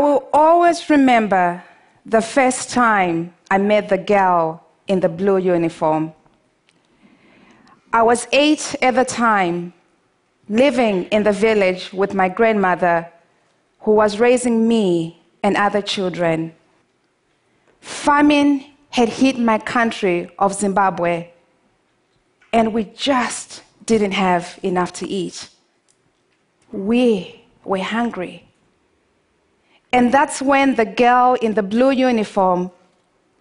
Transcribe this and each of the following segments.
will always remember the first time I met the girl in the blue uniform. I was eight at the time, living in the village with my grandmother, who was raising me and other children. Famine had hit my country of Zimbabwe, and we just didn't have enough to eat. We were hungry. And that's when the girl in the blue uniform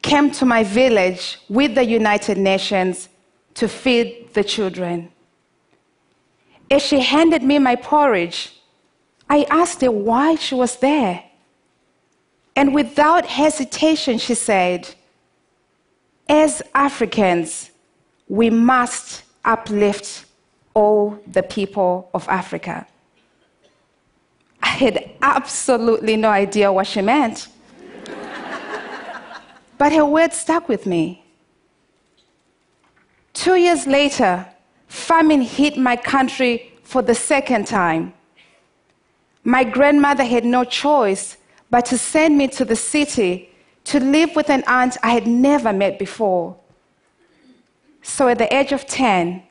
came to my village with the United Nations to feed the children. As she handed me my porridge, I asked her why she was there. And without hesitation, she said, As Africans, we must uplift all the people of Africa. Had absolutely no idea what she meant. but her words stuck with me. Two years later, famine hit my country for the second time. My grandmother had no choice but to send me to the city to live with an aunt I had never met before. So at the age of 10,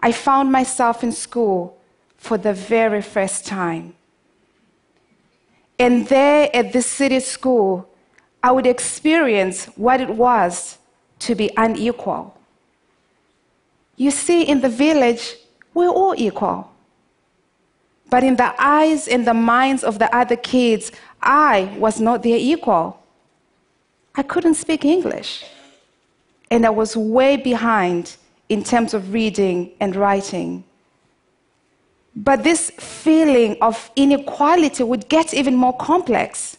I found myself in school for the very first time. And there at this city school, I would experience what it was to be unequal. You see, in the village, we're all equal. But in the eyes and the minds of the other kids, I was not their equal. I couldn't speak English. And I was way behind in terms of reading and writing. But this feeling of inequality would get even more complex.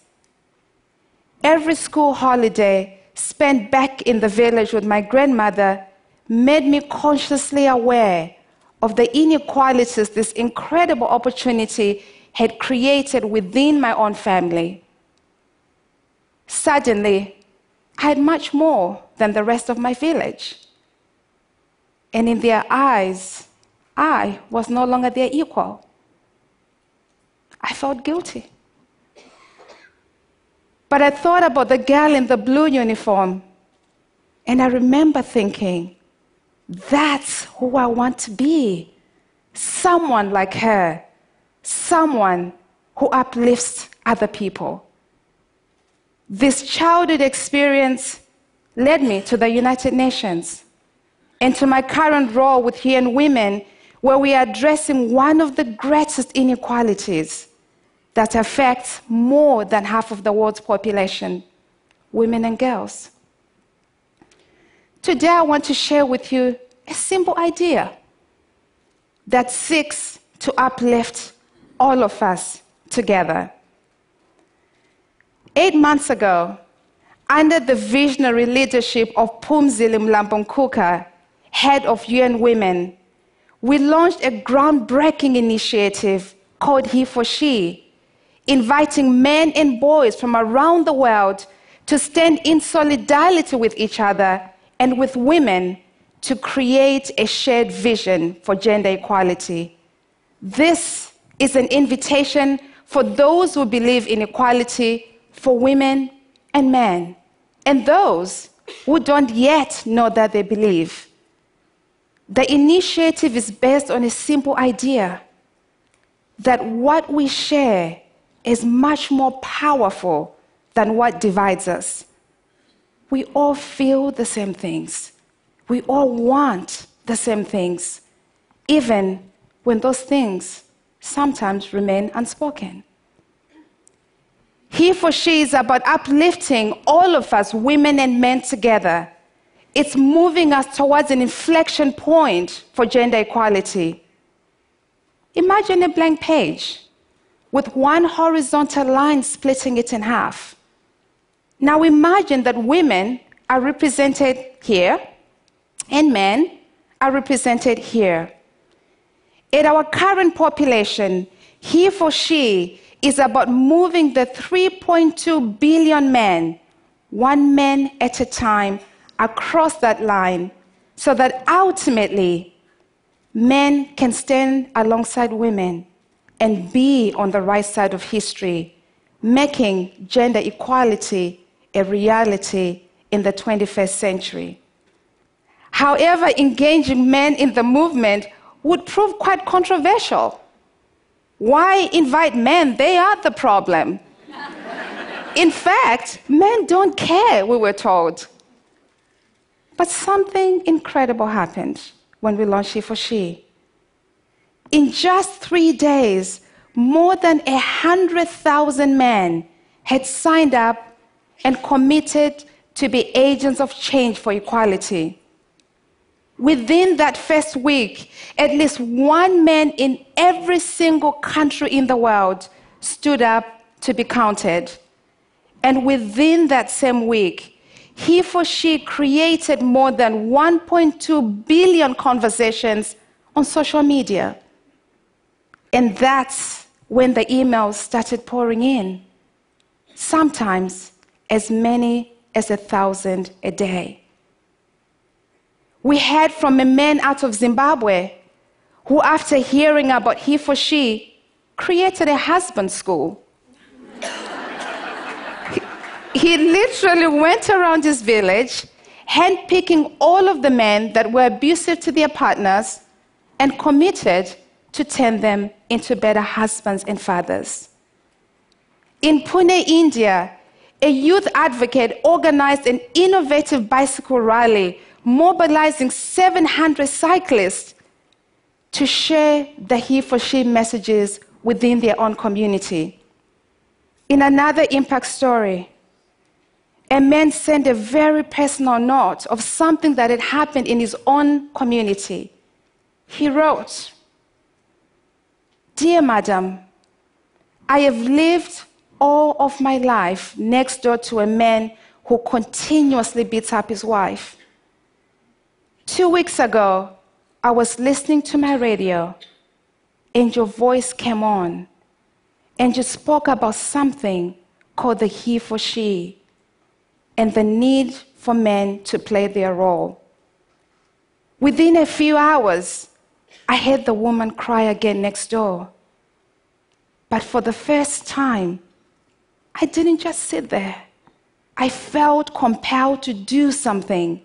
Every school holiday spent back in the village with my grandmother made me consciously aware of the inequalities this incredible opportunity had created within my own family. Suddenly, I had much more than the rest of my village. And in their eyes, I was no longer their equal. I felt guilty. But I thought about the girl in the blue uniform, and I remember thinking, that's who I want to be. Someone like her, someone who uplifts other people. This childhood experience led me to the United Nations and to my current role with UN Women where we are addressing one of the greatest inequalities that affects more than half of the world's population women and girls. Today, I want to share with you a simple idea that seeks to uplift all of us together. Eight months ago, under the visionary leadership of Phumzile Mlambo-Ngcuka, head of UN Women, we launched a groundbreaking initiative called He for She, inviting men and boys from around the world to stand in solidarity with each other and with women to create a shared vision for gender equality. This is an invitation for those who believe in equality for women and men, and those who don't yet know that they believe. The initiative is based on a simple idea that what we share is much more powerful than what divides us. We all feel the same things. We all want the same things, even when those things sometimes remain unspoken. He for she is about uplifting all of us, women and men, together it's moving us towards an inflection point for gender equality. Imagine a blank page with one horizontal line splitting it in half. Now imagine that women are represented here and men are represented here. In our current population, he for she is about moving the 3.2 billion men, one man at a time, across that line so that ultimately men can stand alongside women and be on the right side of history, making gender equality a reality in the 21st century. However, engaging men in the movement would prove quite controversial. Why invite men? They are the problem. in fact, men don't care, we were told. But something incredible happened when we launched He for She. In just three days, more than 100,000 men had signed up and committed to be agents of change for equality. Within that first week, at least one man in every single country in the world stood up to be counted. And within that same week, he for she created more than 1.2 billion conversations on social media. And that's when the emails started pouring in, sometimes as many as a thousand a day. We heard from a man out of Zimbabwe who, after hearing about he for she, created a husband school. He, literally went around his village, handpicking all of the men that were abusive to their partners and committed to turn them into better husbands and fathers. In Pune, India, a youth advocate organized an innovative bicycle rally mobilizing 700 cyclists to share the he for she messages within their own community. In another impact story, a man sent a very personal note of something that had happened in his own community. He wrote, Dear Madam, I have lived all of my life next door to a man who continuously beats up his wife. Two weeks ago, I was listening to my radio, and your voice came on, and you spoke about something called the he for she, and the need for men to play their role. Within a few hours, I heard the woman cry again next door. But for the first time, I didn't just sit there. I felt compelled to do something.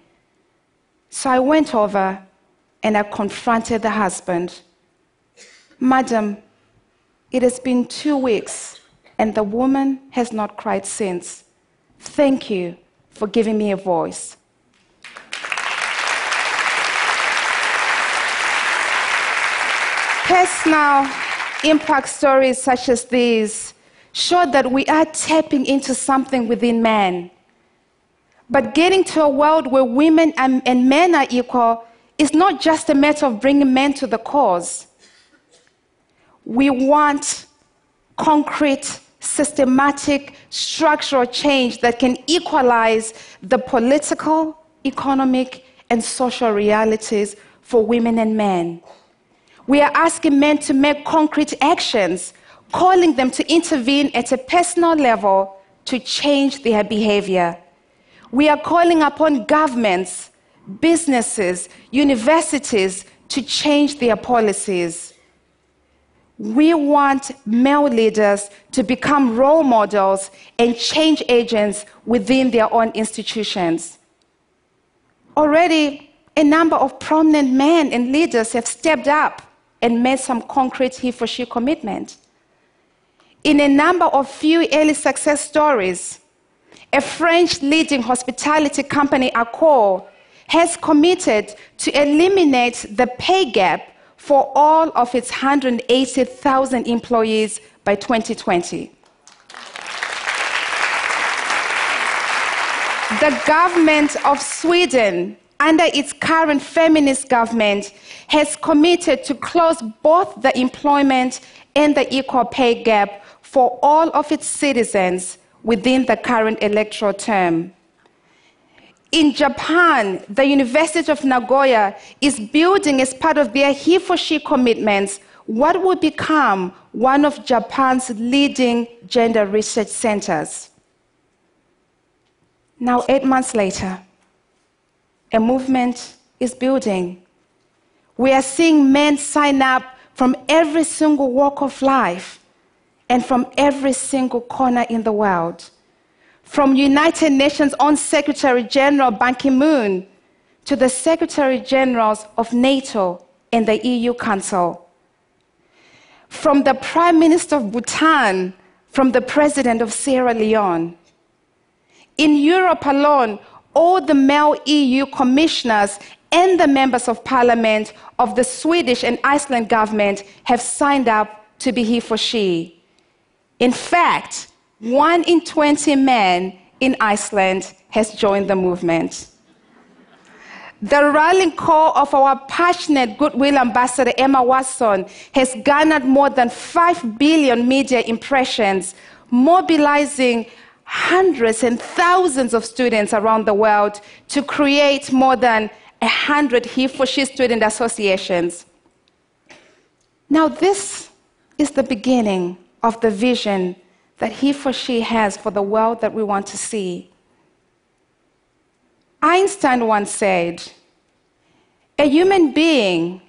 So I went over and I confronted the husband. Madam, it has been two weeks and the woman has not cried since. Thank you for giving me a voice. Personal impact stories such as these show that we are tapping into something within men. But getting to a world where women and, men are equal is not just a matter of bringing men to the cause. We want concrete, systematic, structural change that can equalize the political, economic, and social realities for women and men. We are asking men to make concrete actions, calling them to intervene at a personal level to change their behavior. We are calling upon governments, businesses, universities to change their policies. We want male leaders to become role models and change agents within their own institutions. Already, a number of prominent men and leaders have stepped up and made some concrete he for she commitment. In a number of few early success stories, a French leading hospitality company, Accor, has committed to eliminate the pay gap for all of its 180,000 employees by 2020. The government of Sweden under its current feminist government, has committed to close both the employment and the equal pay gap for all of its citizens within the current electoral term. In Japan, the University of Nagoya is building, as part of their he for she commitments, what will become one of Japan's leading gender research centers. Now, eight months later, a movement is building. We are seeing men sign up from every single walk of life. and from every single corner in the world. From United Nations own Secretary General Ban Ki moon to the Secretary Generals of NATO and the EU Council. From the Prime Minister of Bhutan, from the President of Sierra Leone. In Europe alone, all the male EU commissioners and the members of parliament of the Swedish and Iceland government have signed up to be he for she. In fact, one in 20 men in Iceland has joined the movement. The rallying call of our passionate goodwill ambassador Emma Watson has garnered more than 5 billion media impressions, mobilizing hundreds and thousands of students around the world to create more than 100 He for She student associations. Now, this is the beginning of the vision that He for She has for the world that we want to see. Einstein once said, A human being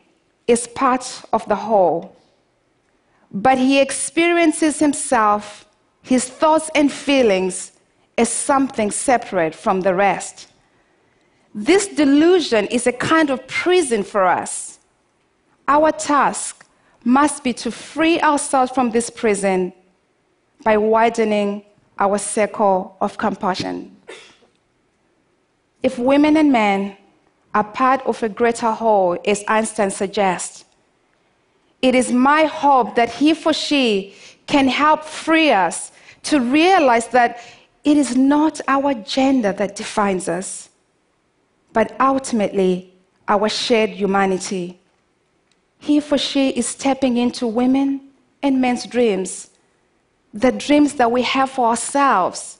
is part of the whole, but he experiences himself, his thoughts and feelings, as something separate from the rest. This delusion is a kind of prison for us. Our task must be to free ourselves from this prison by widening our circle of compassion. If women and men are part of a greater whole, as Einstein suggests, it is my hope that he for she can help free us to realize that it is not our gender that defines us, but ultimately our shared humanity. He for she is stepping into women and men's dreams the dreams that we have for ourselves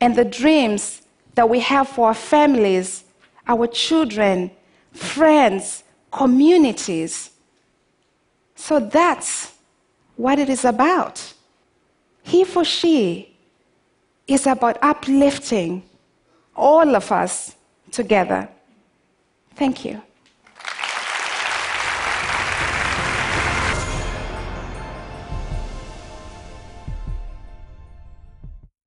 and the dreams that we have for our families, our children, friends, communities. So that's what it is about. He for she is about uplifting all of us together. Thank you.